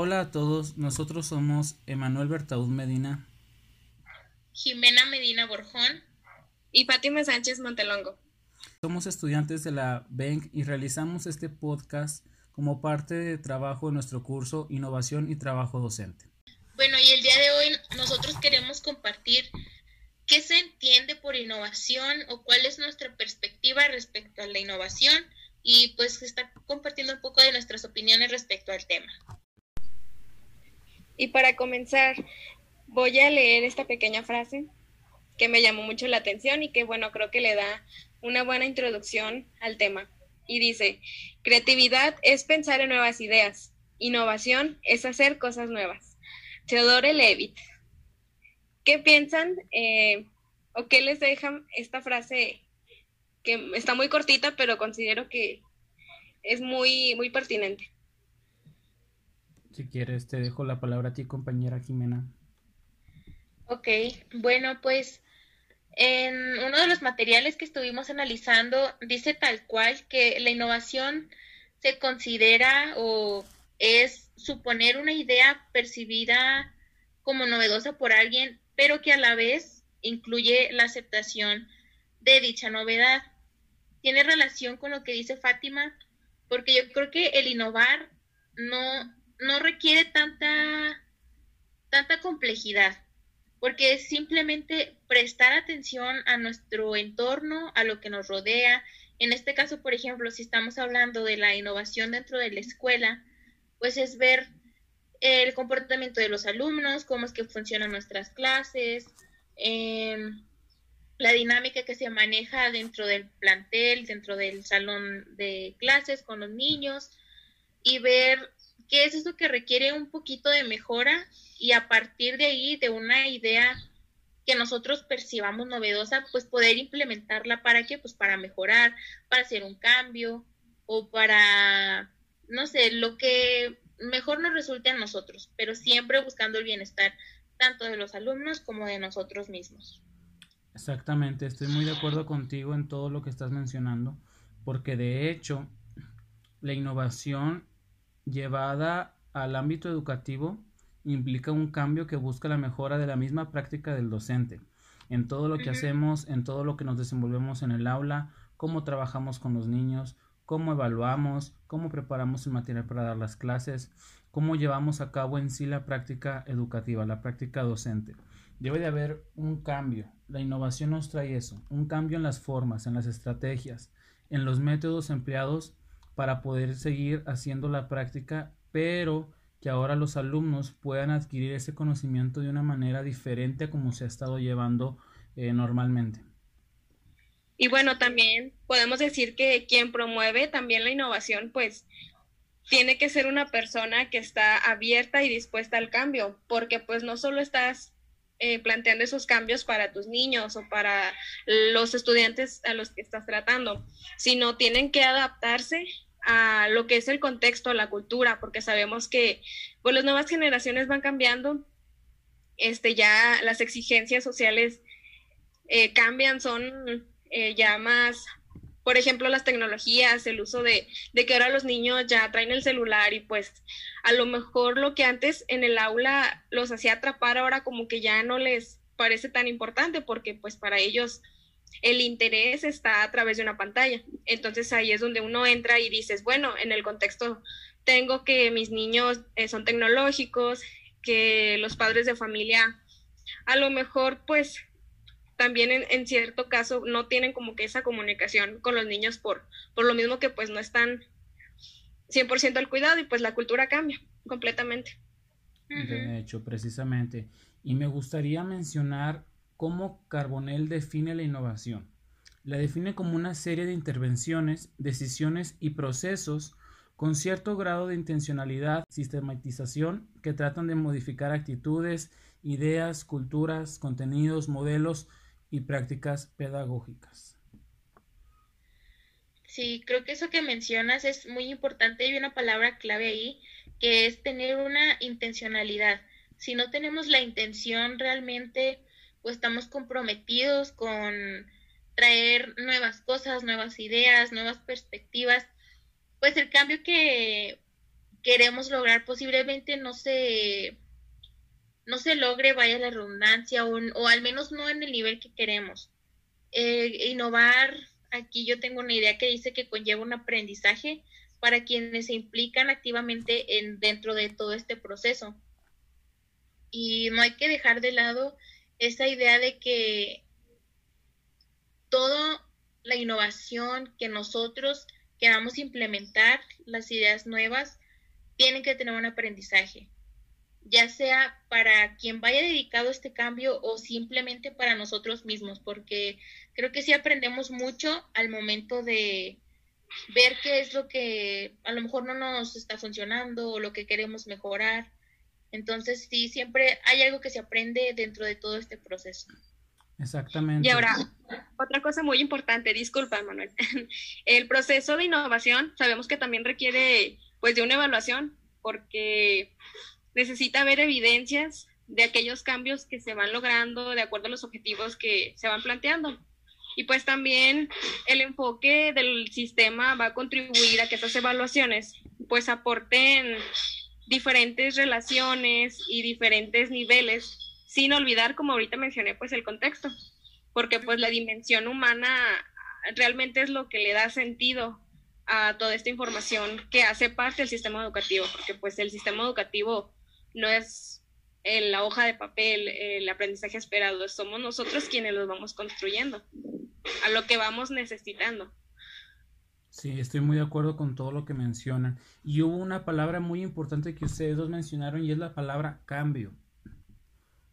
Hola a todos, nosotros somos Emanuel Bertaud Medina, Jimena Medina Borjón y Fátima Sánchez Montelongo. Somos estudiantes de la BENC y realizamos este podcast como parte de trabajo de nuestro curso Innovación y Trabajo Docente. Bueno, y el día de hoy nosotros queremos compartir qué se entiende por innovación o cuál es nuestra perspectiva respecto a la innovación y pues está compartiendo un poco de nuestras opiniones respecto al tema. Y para comenzar, voy a leer esta pequeña frase que me llamó mucho la atención y que bueno, creo que le da una buena introducción al tema. Y dice, creatividad es pensar en nuevas ideas, innovación es hacer cosas nuevas. Theodore Levitt. ¿Qué piensan eh, o qué les dejan esta frase que está muy cortita, pero considero que es muy, muy pertinente? Si quieres, te dejo la palabra a ti, compañera Jimena. Ok, bueno, pues en uno de los materiales que estuvimos analizando dice tal cual que la innovación se considera o es suponer una idea percibida como novedosa por alguien, pero que a la vez incluye la aceptación de dicha novedad. Tiene relación con lo que dice Fátima, porque yo creo que el innovar no no requiere tanta, tanta complejidad, porque es simplemente prestar atención a nuestro entorno, a lo que nos rodea. En este caso, por ejemplo, si estamos hablando de la innovación dentro de la escuela, pues es ver el comportamiento de los alumnos, cómo es que funcionan nuestras clases, em, la dinámica que se maneja dentro del plantel, dentro del salón de clases con los niños y ver qué es eso que requiere un poquito de mejora y a partir de ahí, de una idea que nosotros percibamos novedosa, pues poder implementarla para qué, pues para mejorar, para hacer un cambio o para, no sé, lo que mejor nos resulte a nosotros, pero siempre buscando el bienestar tanto de los alumnos como de nosotros mismos. Exactamente, estoy muy de acuerdo contigo en todo lo que estás mencionando, porque de hecho la innovación llevada al ámbito educativo implica un cambio que busca la mejora de la misma práctica del docente, en todo lo que hacemos, en todo lo que nos desenvolvemos en el aula, cómo trabajamos con los niños, cómo evaluamos, cómo preparamos el material para dar las clases, cómo llevamos a cabo en sí la práctica educativa, la práctica docente. Debe de haber un cambio. La innovación nos trae eso, un cambio en las formas, en las estrategias, en los métodos empleados para poder seguir haciendo la práctica, pero que ahora los alumnos puedan adquirir ese conocimiento de una manera diferente a como se ha estado llevando eh, normalmente. Y bueno, también podemos decir que quien promueve también la innovación, pues tiene que ser una persona que está abierta y dispuesta al cambio, porque pues no solo estás eh, planteando esos cambios para tus niños o para los estudiantes a los que estás tratando, sino tienen que adaptarse a lo que es el contexto, la cultura, porque sabemos que pues, las nuevas generaciones van cambiando, este, ya las exigencias sociales eh, cambian, son eh, ya más, por ejemplo, las tecnologías, el uso de, de que ahora los niños ya traen el celular y pues a lo mejor lo que antes en el aula los hacía atrapar ahora como que ya no les parece tan importante porque pues para ellos el interés está a través de una pantalla. Entonces ahí es donde uno entra y dices, bueno, en el contexto tengo que mis niños eh, son tecnológicos, que los padres de familia a lo mejor pues también en, cierto caso no tienen como que esa comunicación con los niños por, por lo mismo que pues no están 100% al cuidado y pues la cultura cambia completamente. De hecho, precisamente. Y me gustaría mencionar cómo Carbonell define la innovación. La define como una serie de intervenciones, decisiones y procesos con cierto grado de intencionalidad, sistematización, que tratan de modificar actitudes, ideas, culturas, contenidos, modelos y prácticas pedagógicas. Sí, creo que eso que mencionas es muy importante y una palabra clave ahí, que es tener una intencionalidad. Si no tenemos la intención realmente pues estamos comprometidos con traer nuevas cosas, nuevas ideas, nuevas perspectivas, pues el cambio que, queremos lograr posiblemente no se no se logre, vaya la redundancia, o, o al menos no en el nivel que queremos. Eh, innovar, aquí yo tengo una idea que dice que conlleva un aprendizaje para quienes se implican activamente en, dentro de todo este proceso. Y no hay que dejar de lado esa idea de que toda la innovación que nosotros queramos implementar, las ideas nuevas, tienen que tener un aprendizaje ya sea para quien vaya dedicado a este cambio o simplemente para nosotros mismos, porque creo que sí aprendemos mucho al momento de ver qué es lo que a lo mejor no nos está funcionando o lo que queremos mejorar. Entonces, sí, siempre hay algo que se aprende dentro de todo este proceso. Exactamente. Y ahora, otra cosa muy importante, disculpa, Manuel. El proceso de innovación sabemos que también requiere pues de una evaluación, porque necesita ver evidencias de aquellos cambios que se van logrando de acuerdo a los objetivos que se van planteando. Y pues también el enfoque del sistema va a contribuir a que estas evaluaciones pues aporten diferentes relaciones y diferentes niveles, sin olvidar, como ahorita mencioné, pues el contexto, porque pues la dimensión humana realmente es lo que le da sentido a toda esta información que hace parte del sistema educativo, porque pues el sistema educativo no es la hoja de papel, el aprendizaje esperado, somos nosotros quienes lo vamos construyendo, a lo que vamos necesitando. Sí, estoy muy de acuerdo con todo lo que mencionan. Y hubo una palabra muy importante que ustedes dos mencionaron y es la palabra cambio.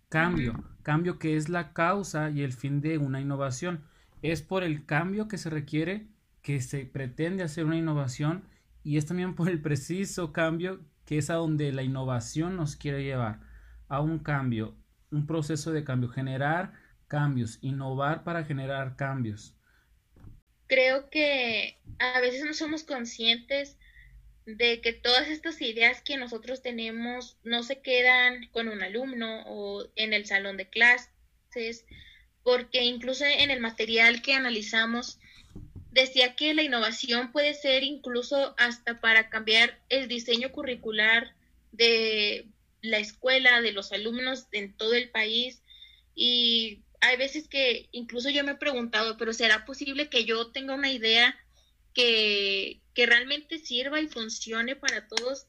Cambio, cambio que es la causa y el fin de una innovación. Es por el cambio que se requiere que se pretende hacer una innovación y es también por el preciso cambio que es a donde la innovación nos quiere llevar, a un cambio, un proceso de cambio, generar cambios, innovar para generar cambios. Creo que a veces no somos conscientes de que todas estas ideas que nosotros tenemos no se quedan con un alumno o en el salón de clases, porque incluso en el material que analizamos decía que la innovación puede ser incluso hasta para cambiar el diseño curricular de la escuela, de los alumnos en todo el país. Y hay veces que incluso yo me he preguntado, pero ¿será posible que yo tenga una idea que, que realmente sirva y funcione para todos?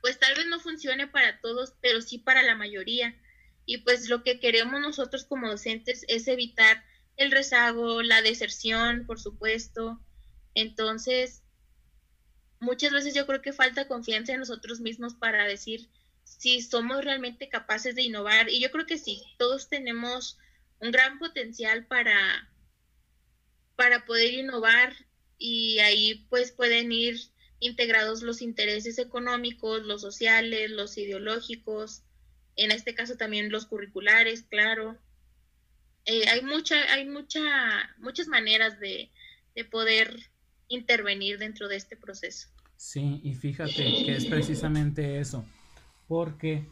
Pues tal vez no funcione para todos, pero sí para la mayoría. Y pues lo que queremos nosotros como docentes es evitar el rezago, la deserción, por supuesto. Entonces, muchas veces yo creo que falta confianza en nosotros mismos para decir si somos realmente capaces de innovar. Y yo creo que sí, todos tenemos un gran potencial para, para poder innovar y ahí pues pueden ir integrados los intereses económicos, los sociales, los ideológicos, en este caso también los curriculares, claro. Eh, hay mucha, hay mucha, muchas maneras de, poder intervenir dentro de este proceso. Sí, y fíjate que es precisamente eso, porque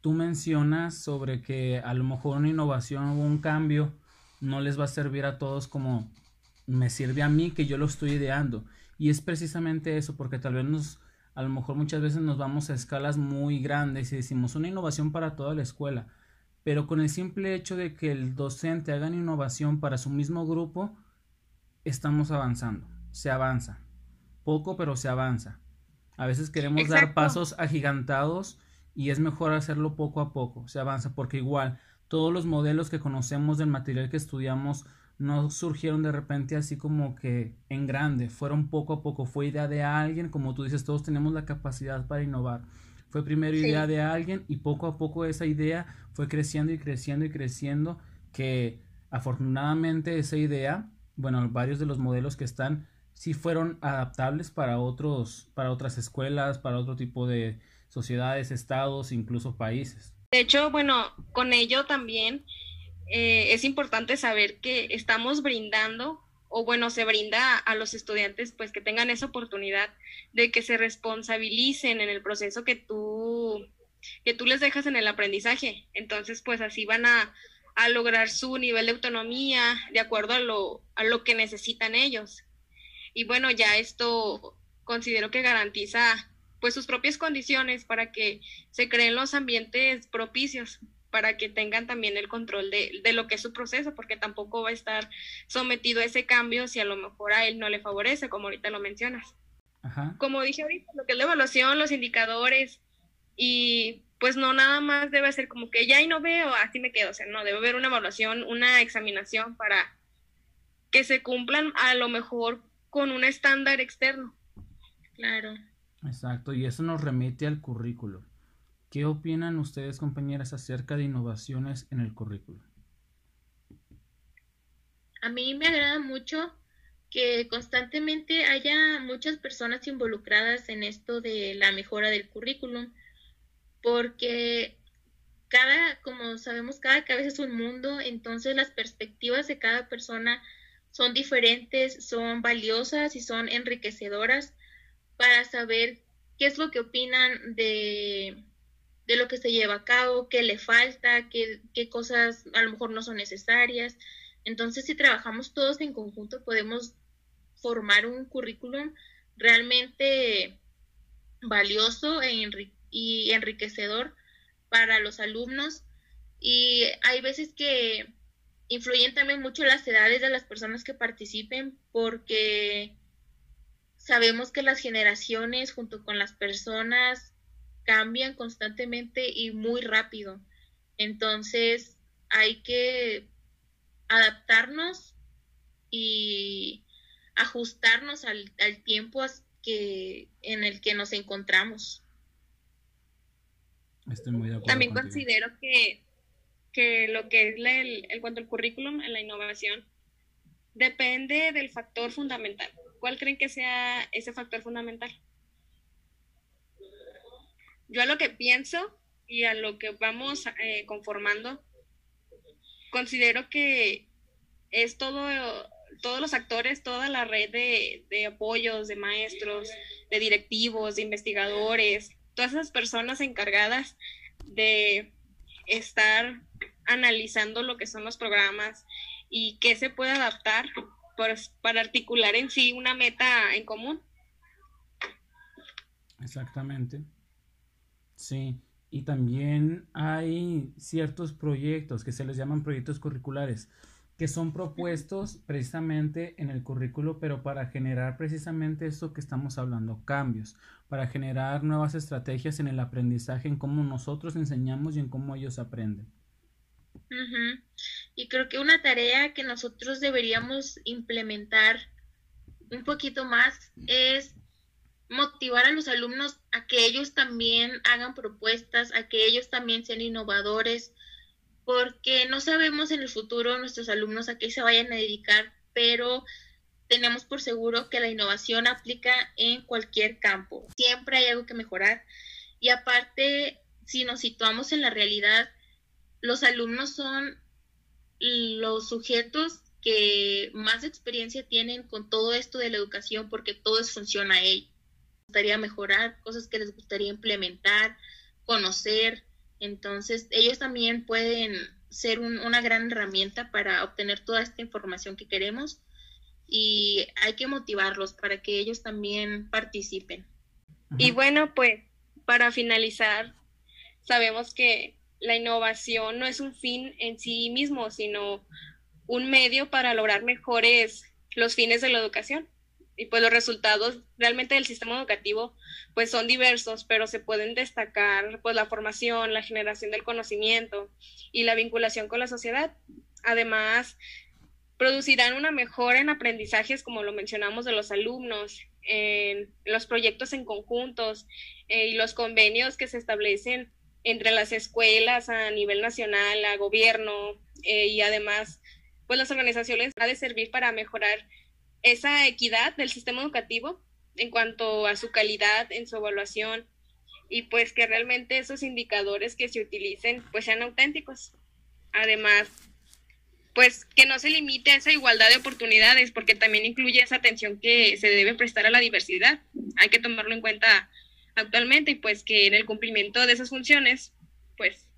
tú mencionas sobre que a lo mejor una innovación o un cambio no les va a servir a todos como me sirve a mí que yo lo estoy ideando. Y es precisamente eso, porque tal vez nos, a lo mejor muchas veces nos vamos a escalas muy grandes y decimos una innovación para toda la escuela pero con el simple hecho de que el docente haga innovación para su mismo grupo, estamos avanzando, se avanza, poco pero se avanza. A veces queremos dar pasos agigantados y es mejor hacerlo poco a poco, se avanza, porque igual todos los modelos que conocemos del material que estudiamos no surgieron de repente así como que en grande, fueron poco a poco, fue idea de alguien, como tú dices, todos tenemos la capacidad para innovar. Fue primero idea de alguien y poco a poco esa idea fue creciendo y creciendo y creciendo que afortunadamente esa idea, bueno, varios de los modelos que están sí fueron adaptables para otros para otras escuelas, para otro tipo de sociedades, estados, incluso países. De hecho, bueno, con ello también eh, es importante saber que estamos brindando o bueno, se brinda a los estudiantes pues que tengan esa oportunidad de que se responsabilicen en el proceso que tú, que tú les dejas en el aprendizaje. Entonces, pues así van a, a lograr su nivel de autonomía de acuerdo a lo, a lo que necesitan ellos. Y bueno, ya esto considero que garantiza pues sus propias condiciones para que se creen los ambientes propicios para que tengan también el control de, de, lo que es su proceso, porque tampoco va a estar sometido a ese cambio si a lo mejor a él no le favorece, como ahorita lo mencionas. Como dije ahorita, lo que es la evaluación, los indicadores, y pues no nada más debe ser como que ya y no veo, así me quedo, o sea, no, debe haber una evaluación, una examinación para que se cumplan a lo mejor con un estándar externo. Claro. Exacto, y eso nos remite al currículo. ¿Qué opinan ustedes, compañeras, acerca de innovaciones en el currículo? A mí me agrada mucho que constantemente haya muchas personas involucradas en esto de la mejora del currículum, porque cada, como sabemos, cada cabeza es un mundo, entonces las perspectivas de cada persona son diferentes, son valiosas y son enriquecedoras para saber qué es lo que opinan de, de lo que se lleva a cabo, qué le falta, qué, qué cosas a lo mejor no son necesarias. Entonces, si trabajamos todos en conjunto, podemos formar un currículum realmente valioso e y enriquecedor para los alumnos. Y hay veces que influyen también mucho las edades de las personas que participen porque sabemos que las generaciones junto con las personas cambian constantemente y muy rápido. Entonces hay que adaptarnos y ajustarnos al, tiempo que, en el que nos encontramos. Estoy muy de acuerdo. También considero que, que lo que es el, el, cuanto al currículum en la innovación depende del factor fundamental. ¿Cuál creen que sea ese factor fundamental? Yo a lo que pienso y a lo que vamos eh, conformando, considero que es todo todos los actores, toda la red de, apoyos, de maestros, de directivos, de investigadores, todas esas personas encargadas de estar analizando lo que son los programas y qué se puede adaptar para articular en sí una meta en común. Exactamente. Sí, y también hay ciertos proyectos que se les llaman proyectos curriculares que son propuestos precisamente en el currículo, pero para generar precisamente esto que estamos hablando, cambios, para generar nuevas estrategias en el aprendizaje, en cómo nosotros enseñamos y en cómo ellos aprenden. Y creo que una tarea que nosotros deberíamos implementar un poquito más es motivar a los alumnos a que ellos también hagan propuestas, a que ellos también sean innovadores, porque no sabemos en el futuro nuestros alumnos a qué se vayan a dedicar, pero tenemos por seguro que la innovación aplica en cualquier campo. Siempre hay algo que mejorar. Y aparte, si nos situamos en la realidad, los alumnos son los sujetos que más experiencia tienen con todo esto de la educación porque todo es funciona a ellos. Gustaría mejorar, cosas que les gustaría implementar, conocer, entonces, ellos también pueden ser una gran herramienta para obtener toda esta información que queremos y hay que motivarlos para que ellos también participen. Y bueno, pues para finalizar, sabemos que la innovación no es un fin en sí mismo, sino un medio para lograr mejores los fines de la educación y pues los resultados realmente del sistema educativo pues son diversos, pero se pueden destacar pues la formación, la generación del conocimiento y la vinculación con la sociedad. Además, producirán una mejora en aprendizajes, como lo mencionamos, de los alumnos, en los proyectos en conjuntos eh, y los convenios que se establecen entre las escuelas a nivel nacional, a gobierno eh, y además, pues las organizaciones ha de servir para mejorar esa equidad del sistema educativo en cuanto a su calidad en su evaluación y pues que realmente esos indicadores que se utilicen pues sean auténticos. Además, pues que no se limite a esa igualdad de oportunidades porque también incluye esa atención que se debe prestar a la diversidad. Hay que tomarlo en cuenta actualmente y pues que en el cumplimiento de esas funciones, pues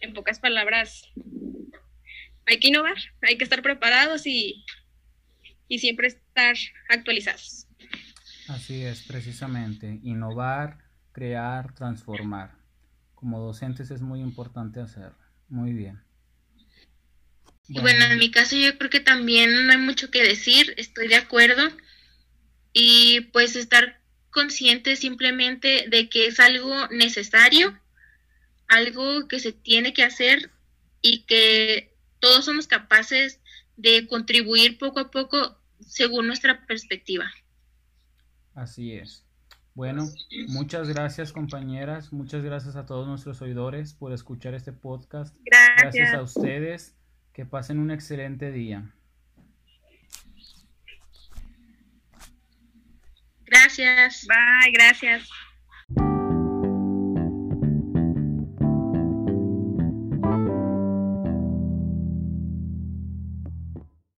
en pocas palabras, hay que innovar, hay que estar preparados y y siempre estar actualizados. Así es, precisamente. Innovar, crear, transformar. Como docentes es muy importante hacerlo. Muy bien. Bueno. bueno, en mi caso yo creo que también no hay mucho que decir, estoy de acuerdo. Y pues estar consciente simplemente de que es algo necesario, algo que se tiene que hacer y que todos somos capaces de contribuir poco a poco según nuestra perspectiva. Así es. Bueno, muchas gracias compañeras, muchas gracias a todos nuestros oidores por escuchar este podcast. Gracias, gracias a ustedes, que pasen un excelente día. Gracias. Bye, gracias.